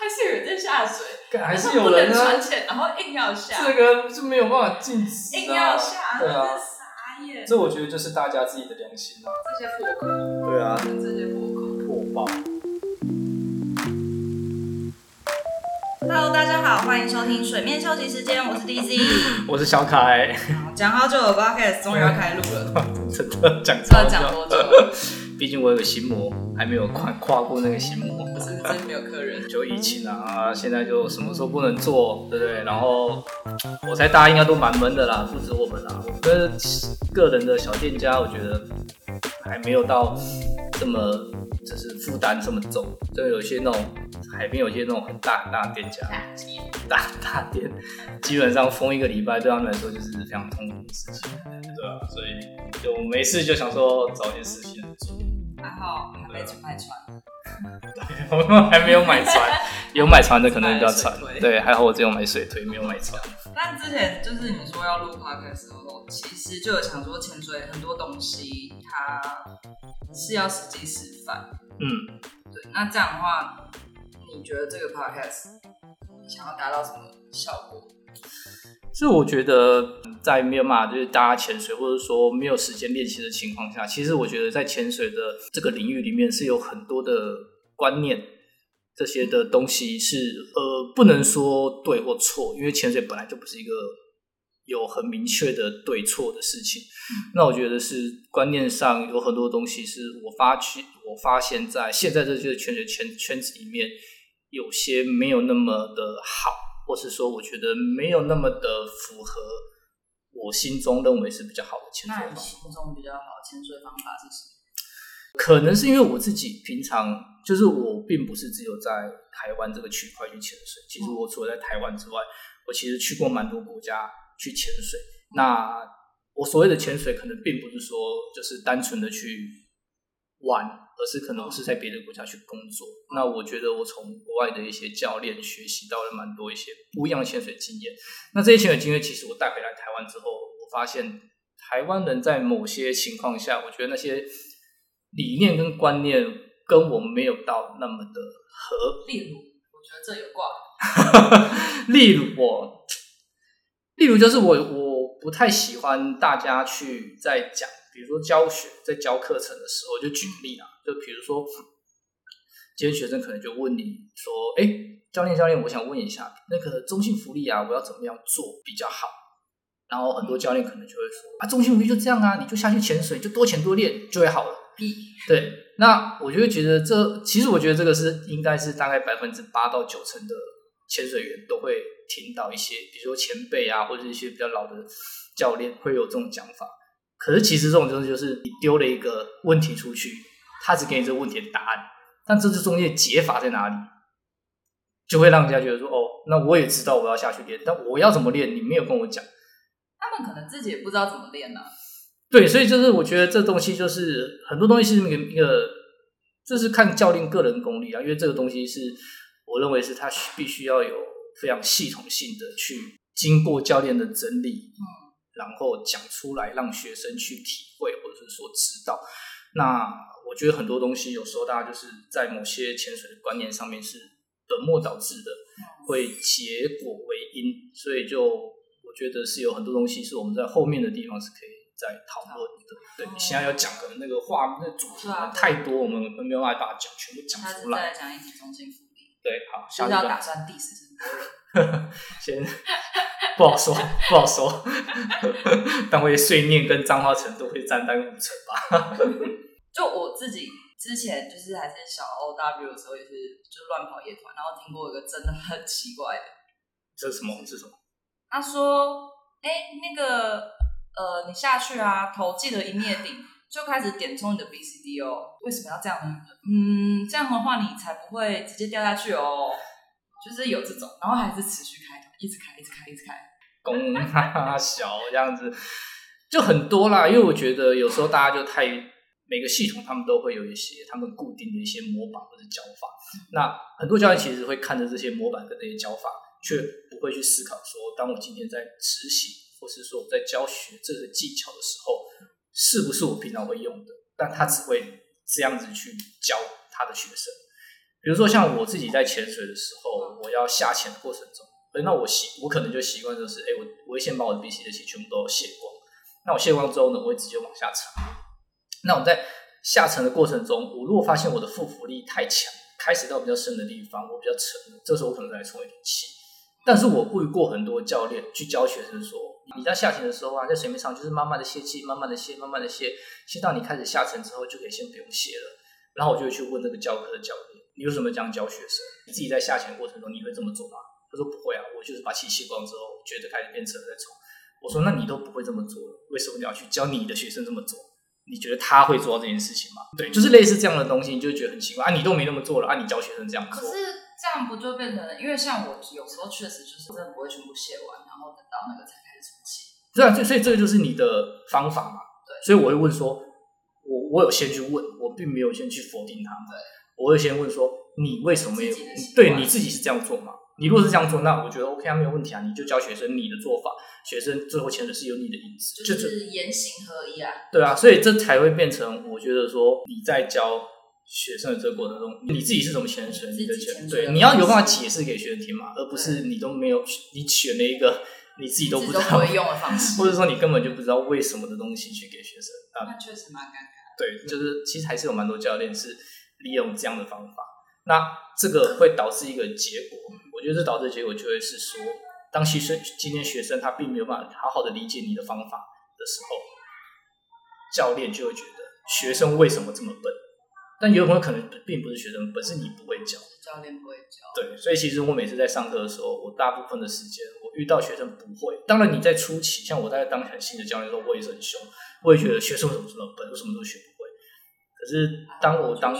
还是有人在下水，还是有人呢、啊。穿潜，然后硬要下，这个就没有办法禁止、啊。硬要下，对啊，傻眼。这我觉得就是大家自己的良心啊。这些破口。对啊，这些破口破爆。Hello，大家好，欢迎收听水面休息时间，我是 DZ，我是小凯。讲好久的 Podcast 终于要开录了，真的讲超久。讲多久？毕竟我有个心魔，还没有跨跨过那个心魔。不是真没有客人，就疫情啊，现在就什么时候不能做，对不对？然后我猜大家应该都蛮闷的啦，不止我们啦。我跟个人的小店家，我觉得还没有到这么就是负担这么重。就有些那种海边，有些那种很大很大的店家，大大店，基本上封一个礼拜对他们来说就是非常痛苦的事情，对啊？所以就没事就想说找些事情做。还好还没买船，我们还没有买船，有买船的可能比较船。对，还好我只有买水推，没有买船。但之前就是你说要录 podcast 的时候，其实就有想说潜水很多东西它是要实际示范。嗯，对。那这样的话，你觉得这个 podcast 想要达到什么效果？所以我觉得，在没有办法就是大家潜水，或者说没有时间练习的情况下，其实我觉得在潜水的这个领域里面是有很多的观念，这些的东西是呃不能说对或错，因为潜水本来就不是一个有很明确的对错的事情。那我觉得是观念上有很多东西是我发去我发现在现在这些潜水圈圈子里面，有些没有那么的好。或是说，我觉得没有那么的符合我心中认为是比较好的潜水方法。心中比较好的潜水方法是什么？可能是因为我自己平常就是我并不是只有在台湾这个区块去潜水。其实我除了在台湾之外，我其实去过蛮多国家去潜水。那我所谓的潜水，可能并不是说就是单纯的去玩。而是可能是在别的国家去工作，那我觉得我从国外的一些教练学习到了蛮多一些不一样的潜水经验。那这些潜水经验其实我带回来台湾之后，我发现台湾人在某些情况下，我觉得那些理念跟观念跟我没有到那么的合。例如，我觉得这有挂。例如我，例如就是我我不太喜欢大家去在讲。比如说教学，在教课程的时候，就举例啊，就比如说，今天学生可能就问你说：“哎，教练教练，我想问一下，那个中性福利啊，我要怎么样做比较好？”然后很多教练可能就会说：“啊，中性福利就这样啊，你就下去潜水，就多潜多练就会好了。”对，那我就会觉得这其实我觉得这个是应该是大概百分之八到九成的潜水员都会听到一些，比如说前辈啊，或者一些比较老的教练会有这种讲法。可是其实这种东西就是你丢了一个问题出去，他只给你这个问题的答案，但这这中间解法在哪里，就会让人家觉得说哦，那我也知道我要下去练，但我要怎么练，你没有跟我讲。他们可能自己也不知道怎么练呢、啊。对，所以就是我觉得这东西就是很多东西是一个一个，这是看教练个人功力啊，因为这个东西是我认为是他必须要有非常系统性的去经过教练的整理。嗯然后讲出来，让学生去体会，或者是说知道。那我觉得很多东西，有时候大家就是在某些潜水的观念上面是本末倒置的，会结果为因，所以就我觉得是有很多东西是我们在后面的地方是可以再讨论的。对，你现在要讲的那个话，那主题太多，我们没有办法把它讲全部讲出来。再讲一集中性浮力。对，好，下次要打算第四次。先。不好说，不好说。但会碎念跟脏话程度会占大概五成吧。就我自己之前就是还是小 OW 的时候，也是就乱跑夜团，然后听过一个真的很奇怪的。这是什么？这是什么？他说：“哎、欸，那个呃，你下去啊，头记得一灭顶，就开始点充你的 BCD 哦。为什么要这样呢？嗯，这样的话你才不会直接掉下去哦。就是有这种，然后还是持续开头，一直开，一直开，一直开。” 公大小这样子就很多啦，因为我觉得有时候大家就太每个系统他们都会有一些他们固定的一些模板或者教法，那很多教练其实会看着这些模板跟这些教法，却不会去思考说，当我今天在执行或是说我在教学这个技巧的时候，是不是我平常会用的？但他只会这样子去教他的学生。比如说像我自己在潜水的时候，我要下潜的过程中，那我习我可能就习惯就是，哎，我我会先把我的 BC 的气全部都卸光。那我卸光之后呢，我会直接往下沉。那我们在下沉的过程中，我如果发现我的腹浮力太强，开始到比较深的地方，我比较沉，这时候我可能再来充一点气。但是我遇过很多教练去教学生说，你在下潜的时候啊，在水面上就是慢慢的泄气，慢慢的泄，慢慢的泄，泄到你开始下沉之后，就可以先不用泄了。然后我就去问那个教课的教练，你为什么这样教学生？你自己在下潜过程中，你会这么做吗？他说不会啊，我就是把气吸光之后，觉得开始变沉了再冲。我说那你都不会这么做了，为什么你要去教你的学生这么做？你觉得他会做到这件事情吗？对，就是类似这样的东西，你就觉得很奇怪啊，你都没那么做了啊，你教学生这样做。这样不就变成，因为像我有时候确实就是真的不会全部写完，然后等到那个才开始充气。对啊，所以这个就是你的方法嘛。对，所以我会问说，我我有先去问，我并没有先去否定他们。对，我会先问说，你为什么没有？对，你自己是这样做吗？你如果是这样做，那我觉得 OK 啊，没有问题啊。你就教学生你的做法，学生最后签的是有你的影子，就是言行合一啊。对啊，所以这才会变成我觉得说你在教。学生的这个过程中，你自己是怎么潜水？你的潜对，你要有办法解释给学生听嘛，而不是你都没有，你选了一个你自己都不知道会用的方式，或者说你根本就不知道为什么的东西去给学生啊。那确实蛮尴尬。对，就是其实还是有蛮多教练是利用这样的方法，那这个会导致一个结果，我觉得这导致的结果就会是说，当学生今天学生他并没有办法好好的理解你的方法的时候，教练就会觉得学生为什么这么笨？但有可能可能并不是学生，本身你不会教，教练不会教。对，所以其实我每次在上课的时候，我大部分的时间我遇到学生不会。当然你在初期，像我在当很新的教练的时候，我也是很凶，我也觉得学生为什么这么笨，为什么都学不会。可是当我当、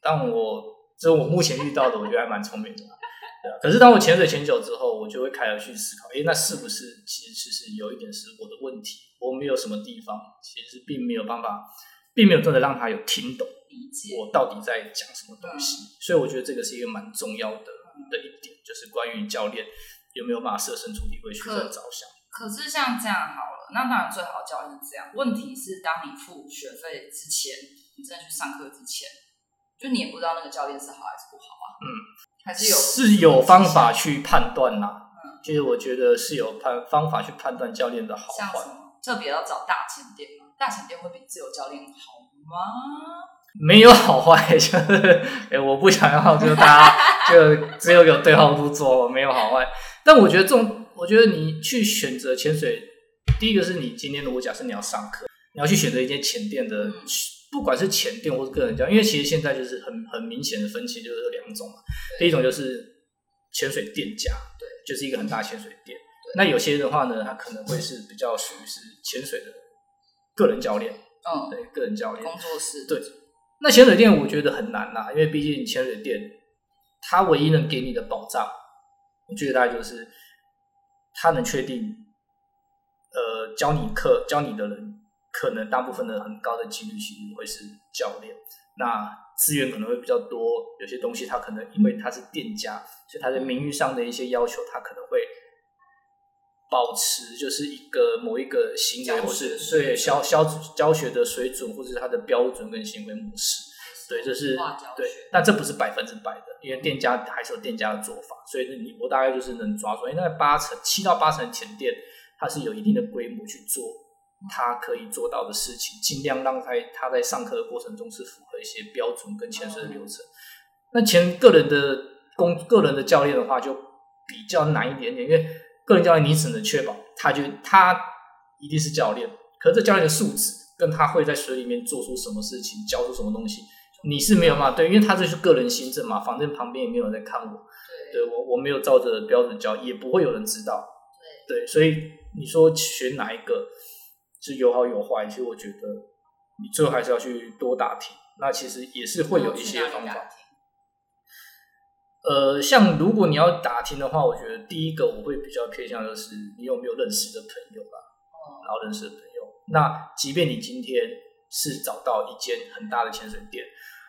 当我这是我目前遇到的，我觉得还蛮聪明的。对啊，可是当我潜水潜久之后，我就会开始去思考，诶，那是不是其实其实有一点是我的问题？我没有什么地方其实并没有办法，并没有真的让他有听懂。我到底在讲什么东西？嗯、所以我觉得这个是一个蛮重要的的一点，就是关于教练有没有办法设身处地为学生着想。可是像这样好了，那当然最好教练是这样。问题是，当你付学费之前，你真的去上课之前，就你也不知道那个教练是好还是不好啊？嗯，还是有是有方法去判断啦。嗯，其实我觉得是有判方法去判断教练的好坏。像什么？特别要找大潜店吗？大潜店会比自由教练好吗？没有好坏，就是哎我不想要，就大家就只有有对号入座，没有好坏。但我觉得这种，我觉得你去选择潜水，第一个是你今天如果假设你要上课，你要去选择一间潜店的，不管是潜店或是个人教，因为其实现在就是很很明显的分歧就是两种嘛。第一种就是潜水店家，对，就是一个很大潜水店。那有些的话呢，他可能会是比较属于是潜水的个人教练，嗯，对，个人教练工作室，对。那潜水店我觉得很难啦，因为毕竟潜水店，它唯一能给你的保障，我觉得大概就是，它能确定，呃，教你课教你的人，可能大部分的很高的几率其实会是教练，那资源可能会比较多，有些东西他可能因为他是店家，所以他在名誉上的一些要求，他可能会。保持就是一个某一个行为，或是对教教教学的水准，或者是他的标准跟行为模式，对，这是对，但这不是百分之百的，因为店家还是有店家的做法，所以你我大概就是能抓住，因为那八成七到八成前店，它是有一定的规模去做，它可以做到的事情，尽量让他他在上课的过程中是符合一些标准跟潜水的流程。那前个人的工个人的教练的话，就比较难一点点，因为。个人教练，你只能确保他就他一定是教练，可是这教练的素质跟他会在水里面做出什么事情，教出什么东西，你是没有办法对，因为他这是个人行政嘛，反正旁边也没有人在看我，对，对我我没有照着标准教，也不会有人知道，对，对，所以你说选哪一个是有好有坏，其实我觉得你最后还是要去多打听，那其实也是会有一些方法。呃，像如果你要打听的话，我觉得第一个我会比较偏向就是你有没有认识的朋友吧，然后认识的朋友。那即便你今天是找到一间很大的潜水店，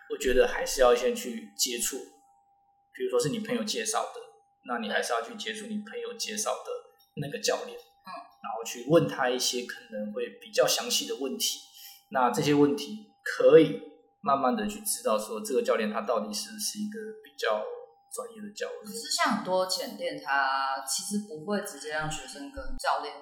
我觉得还是要先去接触，比如说是你朋友介绍的，那你还是要去接触你朋友介绍的那个教练，嗯，然后去问他一些可能会比较详细的问题。那这些问题可以慢慢的去知道说这个教练他到底是不是一个比较。专业的教练。可是像很多前店，他其实不会直接让学生跟教练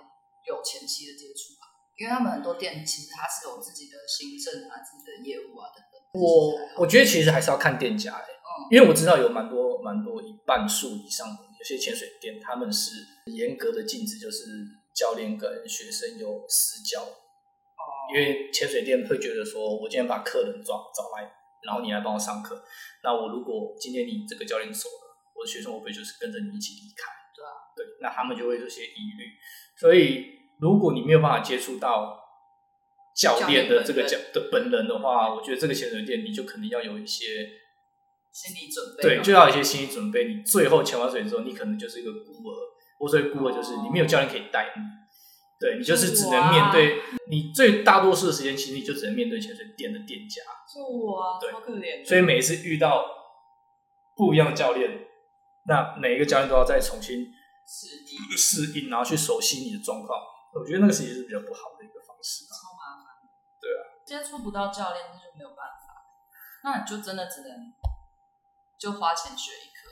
有前期的接触吧？因为他们很多店其实他是有自己的行政啊、自己的业务啊等等。我我觉得其实还是要看店家的、欸，嗯，因为我知道有蛮多蛮多一半数以上的有些潜水店，他们是严格的禁止，就是教练跟学生有私交。因为潜水店会觉得说，我今天把客人找找来，然后你来帮我上课。那我如果今天你这个教练走了，我的学生会不会就是跟着你一起离开？对啊，对，那他们就会有些疑虑。所以，如果你没有办法接触到教练的这个教的本人的话，我觉得这个潜水店你就可能要有一些心理准备。对，就要有一些心理准备。你最后潜完水之后，你可能就是一个孤儿。我所谓孤儿，就是你没有教练可以带你。对，你就是只能面对你最大多数的时间，其实你就只能面对潜水店的店家。就我啊，对，好可怜。所以每一次遇到不一样的教练，那每一个教练都要再重新适应，适应，然后去熟悉你的状况。我觉得那个其实是比较不好的一个方式。超麻烦。对啊，接触不到教练，那就没有办法。那你就真的只能就花钱学一课。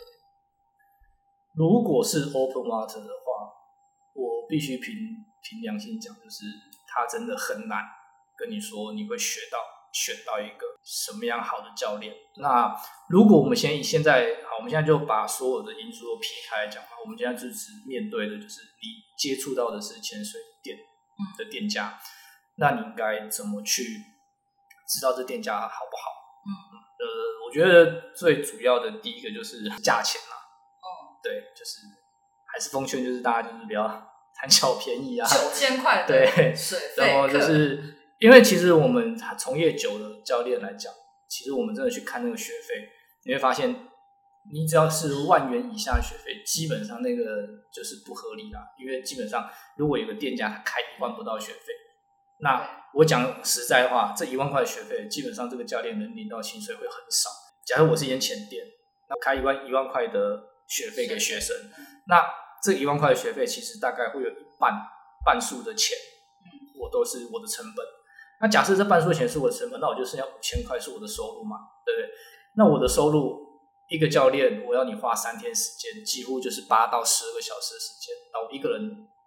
如果是 open water 的话，我必须凭。凭良心讲，就是他真的很难跟你说你会学到选到一个什么样好的教练。那如果我们先以现在好，我们现在就把所有的因素都撇开来讲，我们现在就只面对的就是你接触到的是潜水店的店家，嗯、那你应该怎么去知道这店家好不好？觉得最主要的第一个就是价钱嘛。嗯，对，就是还是奉劝，就是大家就是不要。贪小便宜啊！九千块对然后就是因为其实我们从业久的教练来讲，其实我们真的去看那个学费，你会发现，你只要是万元以下的学费，基本上那个就是不合理啦。因为基本上，如果有个店家他开一万不到学费，那我讲实在话，这一万块学费，基本上这个教练能领到薪水会很少。假如我是一间潜店，那开一万一万块的学费给学生，那。这一万块的学费，其实大概会有一半半数的钱，嗯，我都是我的成本。那假设这半数的钱是我的成本，那我就剩下五千块是我的收入嘛，对不对？那我的收入，一个教练，我要你花三天时间，几乎就是八到十二个小时的时间。那我一个人，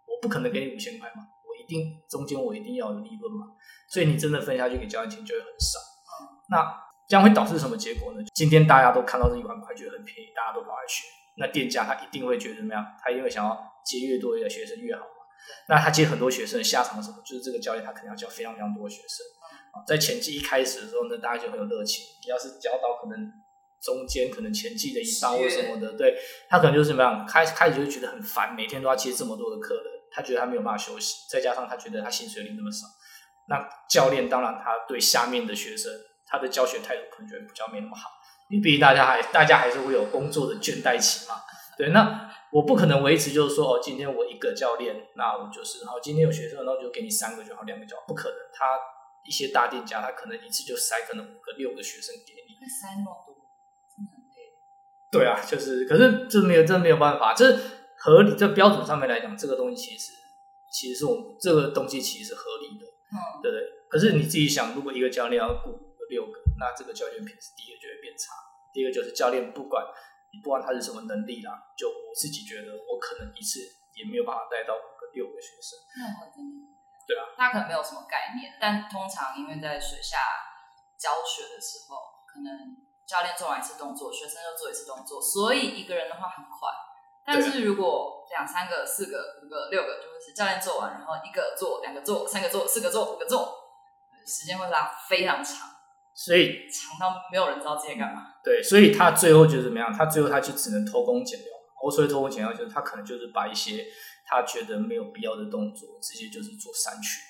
我不可能给你五千块嘛，我一定中间我一定要有利润嘛。所以你真的分下去给教练钱就会很少。嗯，那这样会导致什么结果呢？今天大家都看到这一万块觉得很便宜，大家都跑来学。那店家他一定会觉得怎么样？他一定会想要接越多的学生越好嘛。那他接很多学生的下场是什么？就是这个教练他可能要教非常非常多的学生。在前期一开始的时候呢，大家就很有热情。你要是教到可能中间可能前期的一半或什么的，对，他可能就是怎么样？开开始就会觉得很烦，每天都要接这么多的客人，他觉得他没有办法休息。再加上他觉得他薪水领那么少，那教练当然他对下面的学生他的教学态度可能就会比较没那么好。因为毕竟大家还大家还是会有工作的倦怠期嘛，对，那我不可能维持就是说哦，今天我一个教练，那我就是，然后今天有学生，那我就给你三个就好，两个就好，不可能。他一些大店家，他可能一次就塞可能五个、六个学生给你，塞那么多，真的很累。对啊，就是，可是这没有，这没有办法，这合理，这标准上面来讲，这个东西其实其实是我们这个东西其实是合理的，嗯，对不对？可是你自己想，如果一个教练要雇六个，那这个教练品质第一个就会变差。第一个就是教练，不管你不管他是什么能力啦，就我自己觉得，我可能一次也没有办法带到五个六个学生。那会真的？对啊，他可能没有什么概念，但通常因为在水下教学的时候，可能教练做完一次动作，学生又做一次动作，所以一个人的话很快。但是如果两三个、四个、五个、六个，就会是教练做完，然后一个做、两个做、三个做、四个做、五个做，时间会拉非常长。所以长到没有人知道自己干嘛。对，所以他最后就是怎么样？他最后他就只能偷工减料。我所谓偷工减料，就是他可能就是把一些他觉得没有必要的动作，直接就是做删去。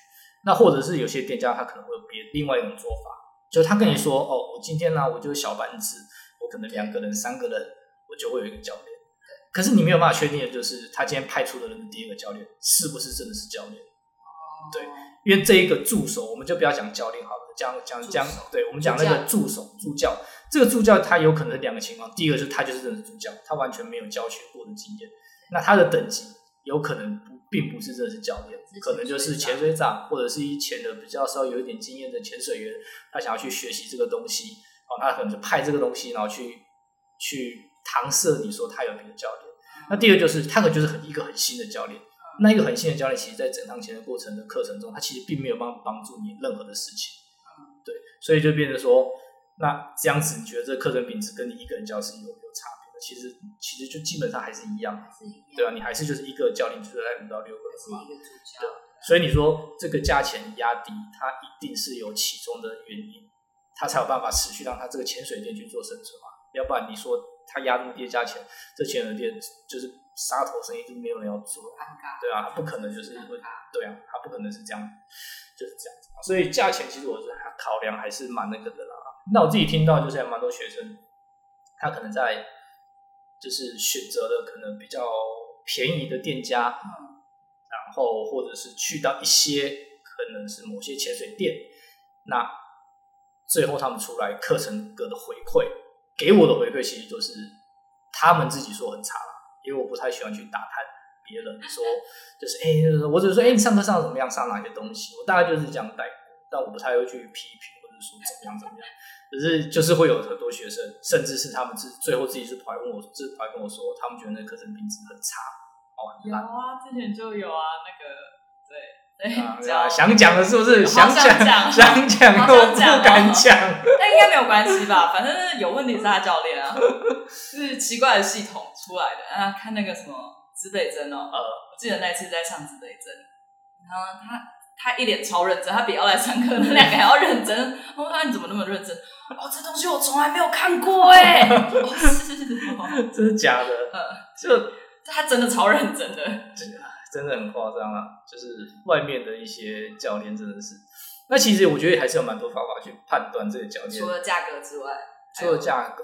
那或者是有些店家他可能会有别另外一种做法，就他跟你说：“哦，我今天呢，我就是小班制，我可能两个人、三个人，我就会有一个教练。”可是你没有办法确定的就是，他今天派出的人的第一个教练是不是真的是教练？对，因为这一个助手，我们就不要讲教练好了。讲讲讲，对，我们讲那个助手助教，这个助教他有可能是两个情况，第一个是他就是真的助教，他完全没有教学过的经验，那他的等级有可能不并不是真的是教练，可能就是潜水长或者是以前的比较稍微有一点经验的潜水员，他想要去学习这个东西，哦，他可能就派这个东西，然后去去搪塞你说他有别的教练。那第二个就是他可能就是很一个很新的教练，那一个很新的教练，其实在整趟前的过程的课程中，他其实并没有帮帮助你任何的事情。对，所以就变成说，那这样子你觉得这个课程品质跟你一个人教是有没有差别的？其实其实就基本上还是一样，对啊，你还是就是一个教练就是在五到六个人嘛，对。所以你说这个价钱压低，它一定是有其中的原因，它才有办法持续让它这个潜水店去做生存嘛，要不然你说。它压那么低的价钱，这潜水店就是杀头生意，就没有人要做，对啊，他不可能就是因为对啊，他不可能是这样，就是这样子。所以价钱其实我是考量还是蛮那个的啦。那我自己听到就是还蛮多学生，他可能在就是选择了可能比较便宜的店家，然后或者是去到一些可能是某些潜水店，那最后他们出来课程哥的回馈。给我的回馈其实就是他们自己说很差了，因为我不太喜欢去打探别人说，就是哎、欸，我只是说哎、欸，你上课上怎么样，上哪些东西，我大概就是这样带过，但我不太会去批评或者说怎么样怎么样，可是就是会有很多学生，甚至是他们自最后自己是跑来问我，就是跑来跟我说，他们觉得那课程品质很差，哦，有啊，之前就有啊，那个对。啊，想讲的是不是？想讲，想讲，我不敢讲。那应该没有关系吧？反正有问题是他教练啊，是奇怪的系统出来的啊。看那个什么指北针哦，呃，我记得那一次在上指北针，然后他他一脸超认真，他比要来上课那两个还要认真。我说你怎么那么认真？哦，这东西我从来没有看过哎，是，真的假的？嗯，就他真的超认真的。真的很夸张啊！就是外面的一些教练真的是，那其实我觉得还是有蛮多方法去判断这个教练。除了价格之外，除了价格，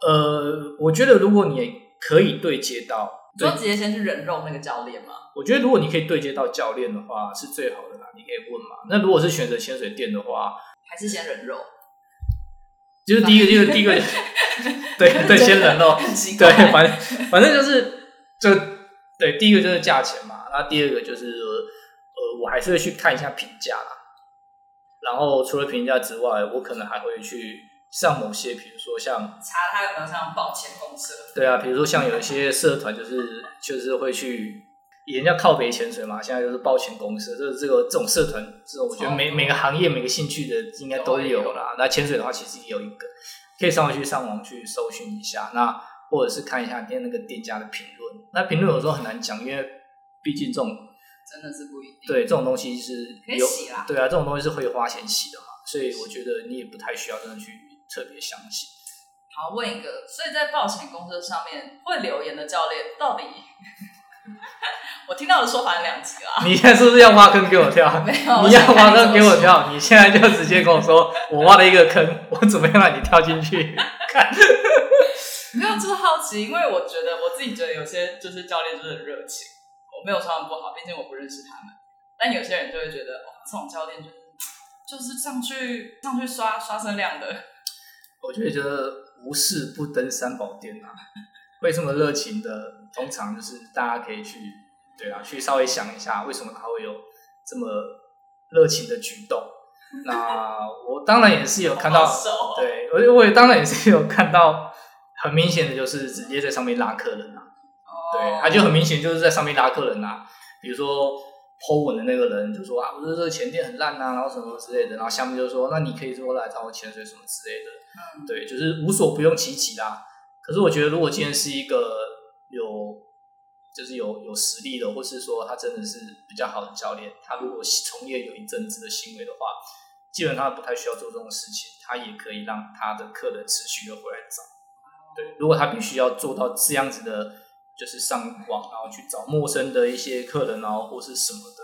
呃，我觉得如果你可以对接到，就直接先去人肉那个教练吗？我觉得如果你可以对接到教练的话，是最好的啦。你可以问嘛。那如果是选择潜水店的话，还是先人肉？就是第一个，就是第一个，对对，先人肉。对，反正反正就是就。对，第一个就是价钱嘛，那第二个就是呃，我还是会去看一下评价啦。然后除了评价之外，我可能还会去上某些，比如说像查他有没有上抱潜公司。对啊，比如说像有一些社团，就是就是会去，人家靠北潜水嘛，现在就是保潜公司，这个这个这种社团，这种我觉得每每个行业每个兴趣的应该都有啦。那潜水的话，其实也有一个，可以上去上网去搜寻一下。那或者是看一下店那个店家的评论，那评论有时候很难讲，因为毕竟这种真的是不一定。对，这种东西是有洗啦，对啊，这种东西是会花钱洗的嘛，所以我觉得你也不太需要真的去特别相信。好，问一个，所以在报险公司上面会留言的教练到底？我听到的说法有两极啦。你现在是不是要挖坑给我跳？没有，你要挖坑给我跳，你现在就直接跟我说，我挖了一个坑，我怎么样让你跳进去？看。没有，就是好奇，因为我觉得我自己觉得有些就是教练就是很热情，我没有说他们不好，毕竟我不认识他们。但有些人就会觉得，哦，这种教练就是就是上去上去刷刷声量的。我觉得就是无事不登三宝殿啊，会这么热情的？通常就是大家可以去对啊，去稍微想一下，为什么他会有这么热情的举动。那我当然也是有看到，对，我我也当然也是有看到。很明显的就是直接在上面拉客人呐、啊，oh. 对，他就很明显就是在上面拉客人呐、啊。比如说 po 文的那个人就说啊，我说这个潜店很烂呐、啊，然后什么之类的，然后下面就说，那你可以说来找我潜水什么之类的，嗯，对，就是无所不用其极啦。可是我觉得，如果今天是一个有就是有有实力的，或是说他真的是比较好的教练，他如果从业有一阵子的行为的话，基本上不太需要做这种事情，他也可以让他的客人持续的回来找。对，如果他必须要做到这样子的，就是上网然后去找陌生的一些客人，然后或是什么的，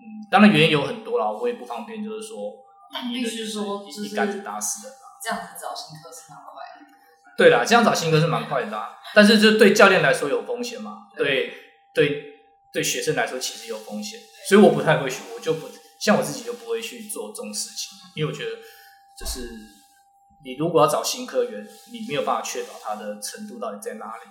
嗯，当然原因有很多啦，我也不方便就是说，必须说一竿子打死人。这样子找新客是蛮快的。对啦，这样找新客是蛮快的啦，但是就对教练来说有风险嘛，对对对学生来说其实有风险，所以我不太会去，我就不像我自己就不会去做这种事情，因为我觉得就是。你如果要找新客源，你没有办法确保他的程度到底在哪里。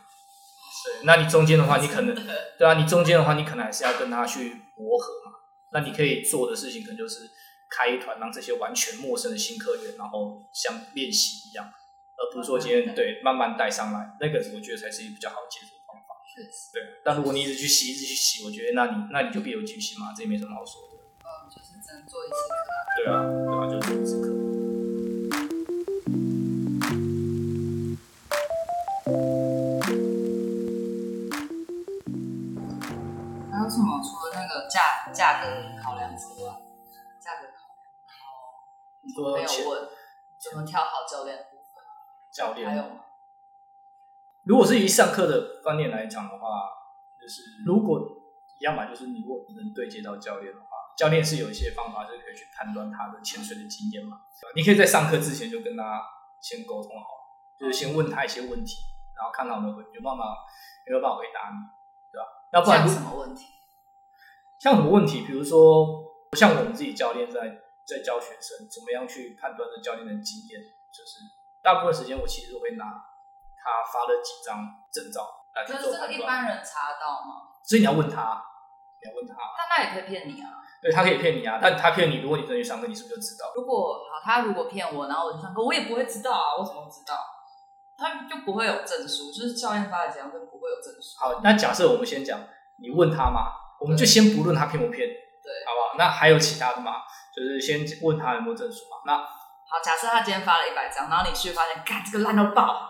对，那你中间的话，你可能对啊，你中间的话，你可能还是要跟他去磨合嘛。那你可以做的事情，可能就是开一团，让这些完全陌生的新客源，然后像练习一样，而不是说今天对慢慢带上来，那个我觉得才是一个比较好接受的方法。确实。对，但如果你一直去洗，一直去洗，我觉得那你那你就必有居心嘛，这也没什么好说的。嗯，就是只能做一次课。对啊，对啊，就做一次课。价价格考量之外，价格考量，然后没有问怎么挑好教练。教练还有吗？如果是以上课的观念来讲的话，就是如果一样嘛，就是你如果能对接到教练的话，教练是有一些方法，就是可以去判断他的潜水的经验嘛。你可以在上课之前就跟他先沟通好，就是先问他一些问题，然后看他有没有有办法有没有办法回答你，对吧？要不然像什么问题？像什么问题？比如说，像我们自己教练在在教学生，怎么样去判断这教练的经验，就是。大部分时间我其实都会拿他发的几张证照来去做判断。就是这个一般人查得到吗？所以你要问他，你要问他。但他也可以骗你啊。对，他可以骗你啊，但他骗你，如果你真的去上课，你是不是就知道？如果好，他如果骗我，然后我就上课，我也不会知道啊。我怎么知道？他就不会有证书，就是教练发的几张就不会有证书。好，那假设我们先讲，你问他嘛，我们就先不论他骗不骗，对，好不好？那还有其他的嘛？就是先问他有没有证书嘛？那。好，假设他今天发了一百张，然后你去发现，干这个烂到爆，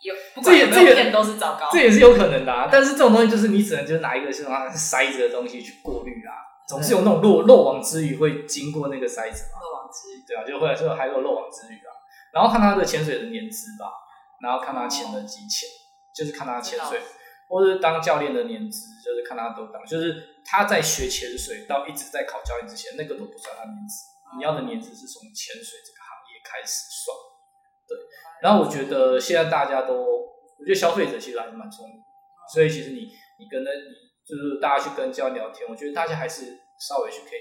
有不管有没有骗都是糟糕，这也是有可能的啊。但是这种东西就是你只能就是拿一个像筛子的东西去过滤啊，总是有那种漏漏网之鱼会经过那个筛子嘛。漏网之鱼，对啊，就会就还有漏网之鱼啊。然后看他的潜水的年资吧，然后看他潜的几潜，就是看他潜水，或者是当教练的年资，就是看他都当，就是他在学潜水到一直在考教练之前，那个都不算他年资。你要的年资是从潜水这个行业。开始算，对，然后我觉得现在大家都，我觉得消费者其实还是蛮聪明，所以其实你你跟那，你就是大家去跟教练聊天，我觉得大家还是稍微去可以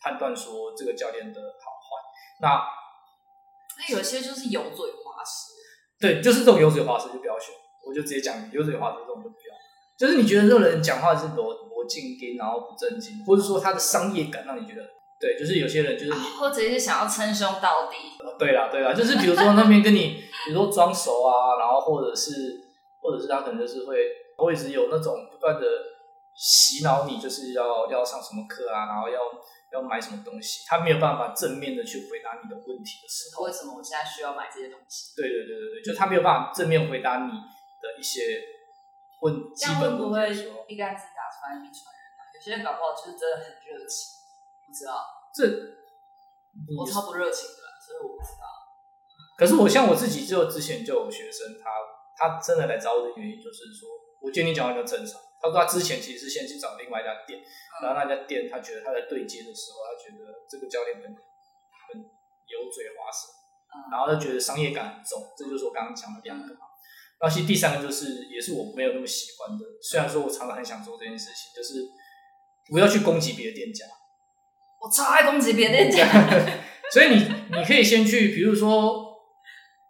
判断说这个教练的好坏。那那有些就是油嘴滑舌，对，就是这种油嘴滑舌就不要选，我就直接讲油嘴滑舌这种就不要，就是你觉得这个人讲话是多多正经，然后不正经，或者说他的商业感让你觉得。对，就是有些人就是你，或者是想要称兄道弟。对啦，对啦，就是比如说那边跟你，比如说装熟啊，然后或者是，或者是他可能就是会，会一直有那种不断的洗脑你，就是要要上什么课啊，然后要要买什么东西，他没有办法正面的去回答你的问题的时候，为什么我现在需要买这些东西？对对对对对，就他没有办法正面回答你的一些问基本不会一竿子打穿一船人啊？有些人搞不好就是真的很热情。不知道，这我超不热情的，所以我不知道。可是我像我自己，就之前就有学生，他他真的来找我的原因就是说，我觉得你讲话比较正常。他说他之前其实是先去找另外一家店，然后那家店他觉得他在对接的时候，他觉得这个教练很很油嘴滑舌，然后他觉得商业感很重，这就是我刚刚讲的两个嘛。然后其实第三个就是，也是我没有那么喜欢的。虽然说我常常很想做这件事情，就是不要去攻击别的店家。我超爱攻击别的店家，所以你你可以先去，比如说，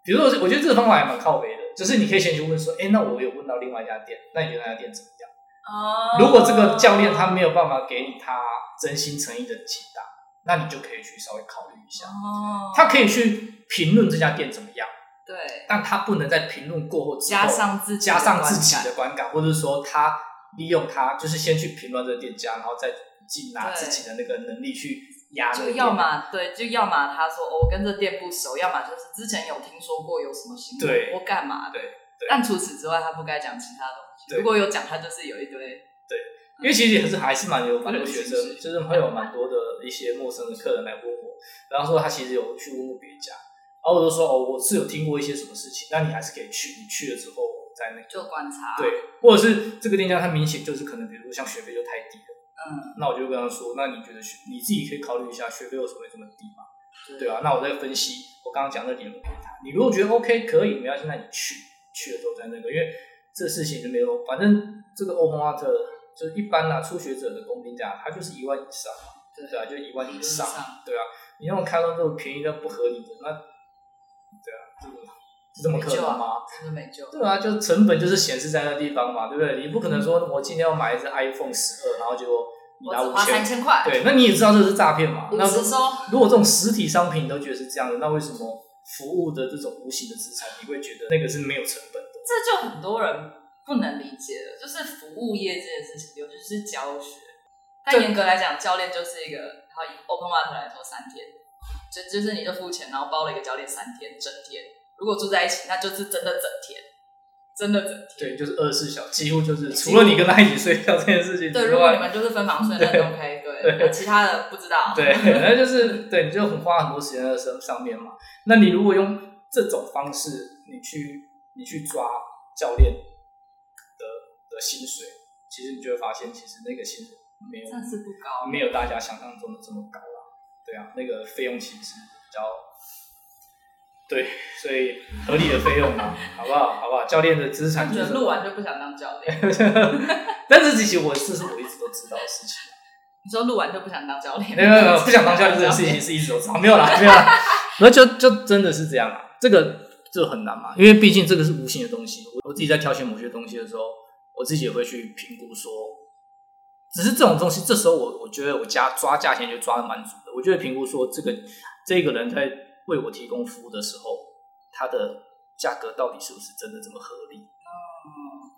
比如说，我觉得这个方法还蛮靠北的，就是你可以先去问说，哎，那我有问到另外一家店，那你觉得那家店怎么样？哦，如果这个教练他没有办法给你他真心诚意的解答，那你就可以去稍微考虑一下。哦，他可以去评论这家店怎么样，对，但他不能在评论过后加上自己加上自己的观感，或者是说他利用他就是先去评论这个店家，然后再。进拿自己的那个能力去压，就要么对，就要么他说、哦、我跟这店不熟，要么就是之前有听说过有什么行为或干嘛的。但除此之外，他不该讲其他东西。如果有讲，他就是有一堆。对，因为其实也是还是蛮有蛮多学生，就是会有蛮多的一些陌生的客人来问我，然后说他其实有去问过别家，然后我就说哦，我是有听过一些什么事情，但你还是可以去，你去了之后再那个做观察，对，或者是这个店家他明显就是可能比如说像学费就太低了。嗯，那我就跟他说，那你觉得学你自己可以考虑一下学费为什么会这么低嘛？对，对啊，那我再分析我刚刚讲的点给他。你如果觉得 OK 可以，没关系，那你去去了之后再那个，因为这事情就没有，反正这个 Open Water 就是一般啊初学者的工兵价，它就是一万以上嘛，对，对啊，就一万以上，对啊，你那种开到这种便宜的不合理的，那对啊，这个这么可能吗？真的没救。对啊，就成本就是显示在那地方嘛，对不对？你不可能说我今天要买一只 iPhone 十二，然后结果。你拿五千，花三千块，对，那你也知道这是诈骗嘛？五十收。如果这种实体商品你都觉得是这样的，那为什么服务的这种无形的资产，你会觉得那个是没有成本的。这就很多人不能理解了，就是服务业这件事情，尤其是教学。但严格来讲，教练就是一个，然后以 Open Water 来说，三天，就就是你就付钱，然后包了一个教练三天，整天。如果住在一起，那就是真的整天。真的整天，对，就是二十四小时，几乎就是除了你跟他一起睡觉这件事情。对，如果你们就是分房睡，那 OK，对，对，其他的不知道。对，那就是对，你就很花很多时间在上上面嘛。那你如果用这种方式，你去你去抓教练的的薪水，其实你就会发现，其实那个薪水没有，算是不高，没有大家想象中的这么高了。对啊，那个费用其实比较。对，所以合理的费用嘛，好不好？好不好？教练的资产就是录完就不想当教练，但是其实我这是我一直都知道的事情。你说录完就不想当教练？没有没有，不想当教练这个事情是一直都知道，没有啦，没有啦。那就就真的是这样啊，这个就很难嘛，因为毕竟这个是无形的东西。我我自己在挑选某些东西的时候，我自己也会去评估说，只是这种东西，这时候我我觉得我加抓价钱就抓的蛮足的。我就会评估说，这个这个人在。为我提供服务的时候，他的价格到底是不是真的这么合理？嗯，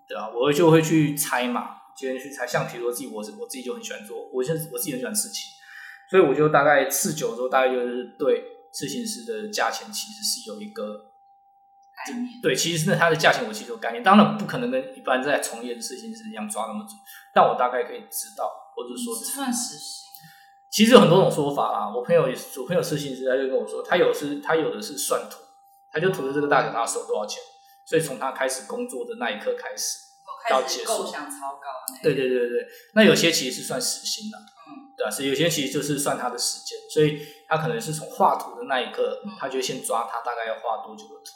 对啊，我就会去猜嘛，今天去猜。像比如说自己，我我自己就很喜欢做，我现在我自己很喜欢刺青，所以我就大概刺久之后，大概就是对刺青师的价钱其实是有一个概念。对，其实是它的价钱我其实有概念，当然不可能跟一般在从业的刺青师一样抓那么准，但我大概可以知道，或者说算实薪。其实有很多种说法啦，我朋友也是，我朋友刺青师，他就跟我说，他有是，他有的是算图，他就图的这个大小，他要收多少钱，所以从他开始工作的那一刻开始，到结束，构想超高，对对对对，那有些其实是算时薪的，嗯，对啊，是有些其实就是算他的时间，所以他可能是从画图的那一刻，他就先抓他大概要画多久的图，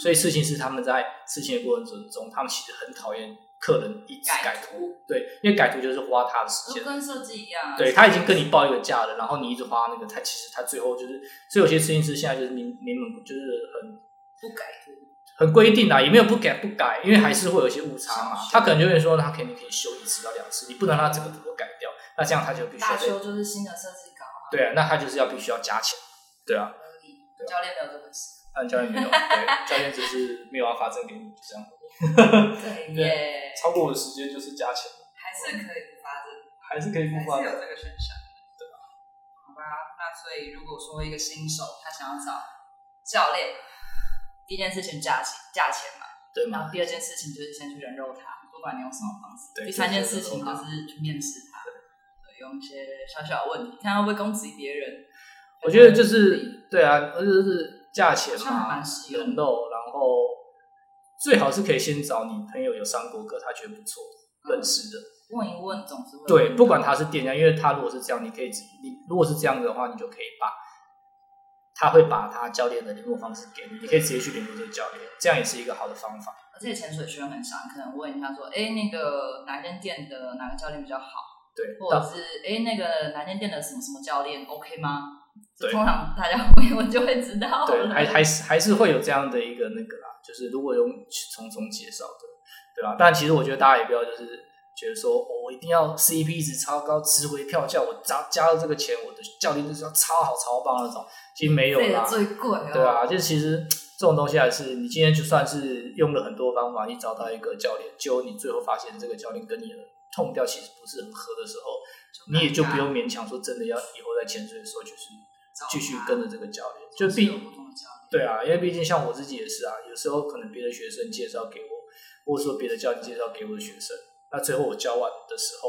所以事情是他们在事情的过程中，他们其实很讨厌。客人一直改图，对，因为改图就是花他的时间，跟设计一样。对，他已经跟你报一个价了，然后你一直花那个，他其实他最后就是，所以有些设计师现在就是明明门就是很不改图，很规定啊，也没有不改不改，因为还是会有一些误差嘛。他可能就会说，他肯定可以修一次到两次，你不能让他整个图都改掉，那这样他就必须要大修，就是新的设计稿啊。对啊，那他就是要必须要加钱，对啊。教练没有这个事，但教练没有，对，教练只是没有要发证给你这样。对耶，超过我的时间就是加钱，还是可以不发证，还是可以不发的，有这个选项，对吧？好吧，那所以如果说一个新手他想要找教练，第一件事情价钱，价钱嘛，对吗？然后第二件事情就是先去人肉他，不管你用什么方式。第三件事情就是去面试他，对，用一些小小的问题，看他会不会攻击别人。我觉得就是对啊，而且就是价钱嘛，人肉，然后。最好是可以先找你朋友有上过课，他觉得不错，认识的。问一问总是会。对，不管他是店家，因为他如果是这样，你可以，你如果是这样子的话，你就可以把，他会把他教练的联络方式给你，你可以直接去联络这个教练，这样也是一个好的方法。而且潜水学员很少，可能问一下说，哎，那个哪间店的哪个教练比较好？对，或者是哎，那个哪间店的什么什么教练 OK 吗？对，通常大家会我就会知道。对，还还是还是会有这样的一个那个啦。就是如果用从中介绍的，对吧？但其实我觉得大家也不要就是觉得说，哦，我一定要 CP 值超高，值回票价，我加加了这个钱，我的教练就是要超好超棒那种。其实没有啦，最贵啊，对啊，就是其实这种东西还是你今天就算是用了很多方法，你找到一个教练，就你最后发现这个教练跟你的痛调其实不是很合的时候，你也就不用勉强说真的要以后在潜水的时候就是继续跟着这个教练，就毕。对啊，因为毕竟像我自己也是啊，有时候可能别的学生介绍给我，或者说别的教练介绍给我的学生，那最后我教完的时候，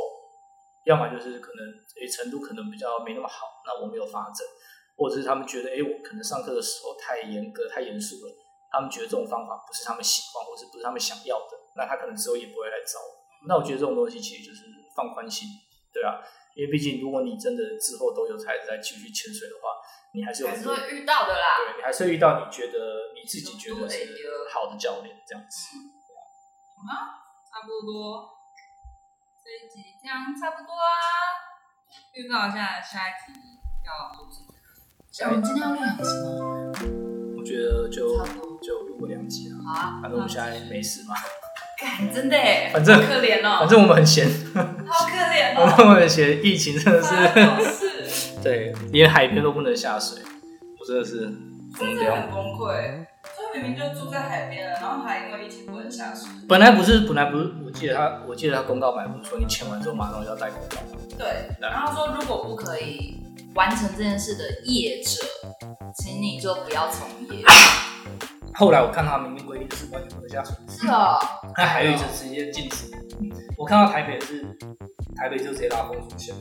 要么就是可能诶程度可能比较没那么好，那我没有发展，或者是他们觉得诶我可能上课的时候太严格太严肃了，他们觉得这种方法不是他们喜欢，或是不是他们想要的，那他可能之后也不会来找我。那我觉得这种东西其实就是放宽心，对啊，因为毕竟如果你真的之后都有才在继续潜水的话。你还是有很多会遇到的啦，对，你还是会遇到你觉得你自己觉得是好的教练这样子，好吗？差不多，这一集这样差不多啊。预告一下下一集要录什么？我们今天要录什么？我觉得就就录个两集啊。好啊，反正我们现在没事嘛。干，真的哎，反正可怜哦，反正我们很闲。好可怜哦，我们很闲，疫情真的是。对，连海边都不能下水，我真的是疯掉，很崩溃。他明明就住在海边了，然后还因为疫情不能下水。本来不是，本来不是，我记得他，我记得他公告本来不是说你签完之后马上就要戴口罩。对，然后说如果不可以完成这件事的业者，请你就不要从业。后来我看他明令规定是完全不能下水。是啊，他还有一次直接禁止。我看到台北是，台北就直接拉封锁线，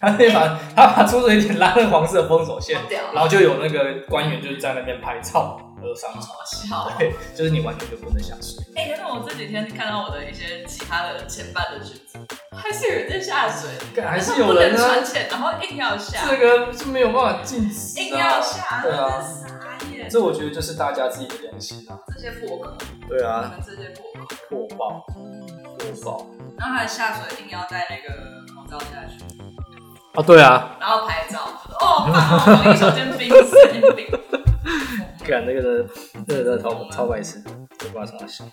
他直接把他把出水点拉成黄色封锁线，然后就有那个官员就是在那边拍照。都上场，对，就是你完全就不能下水。哎、欸，但是我这几天看到我的一些其他的前半的裙子，还是有人在下水，还是有人穿浅，然后硬要下，这个是没有办法禁止，硬要下，对啊，这我觉得就是大家自己的良心啊，这些破口，对啊，这些破口，破爆，破爆。然后还下水一定要戴那个口罩下去，哦，对啊，然后拍照，哦，放一手煎饼，煎饼。干那个的，那个的超超白痴，就不知道怎么想。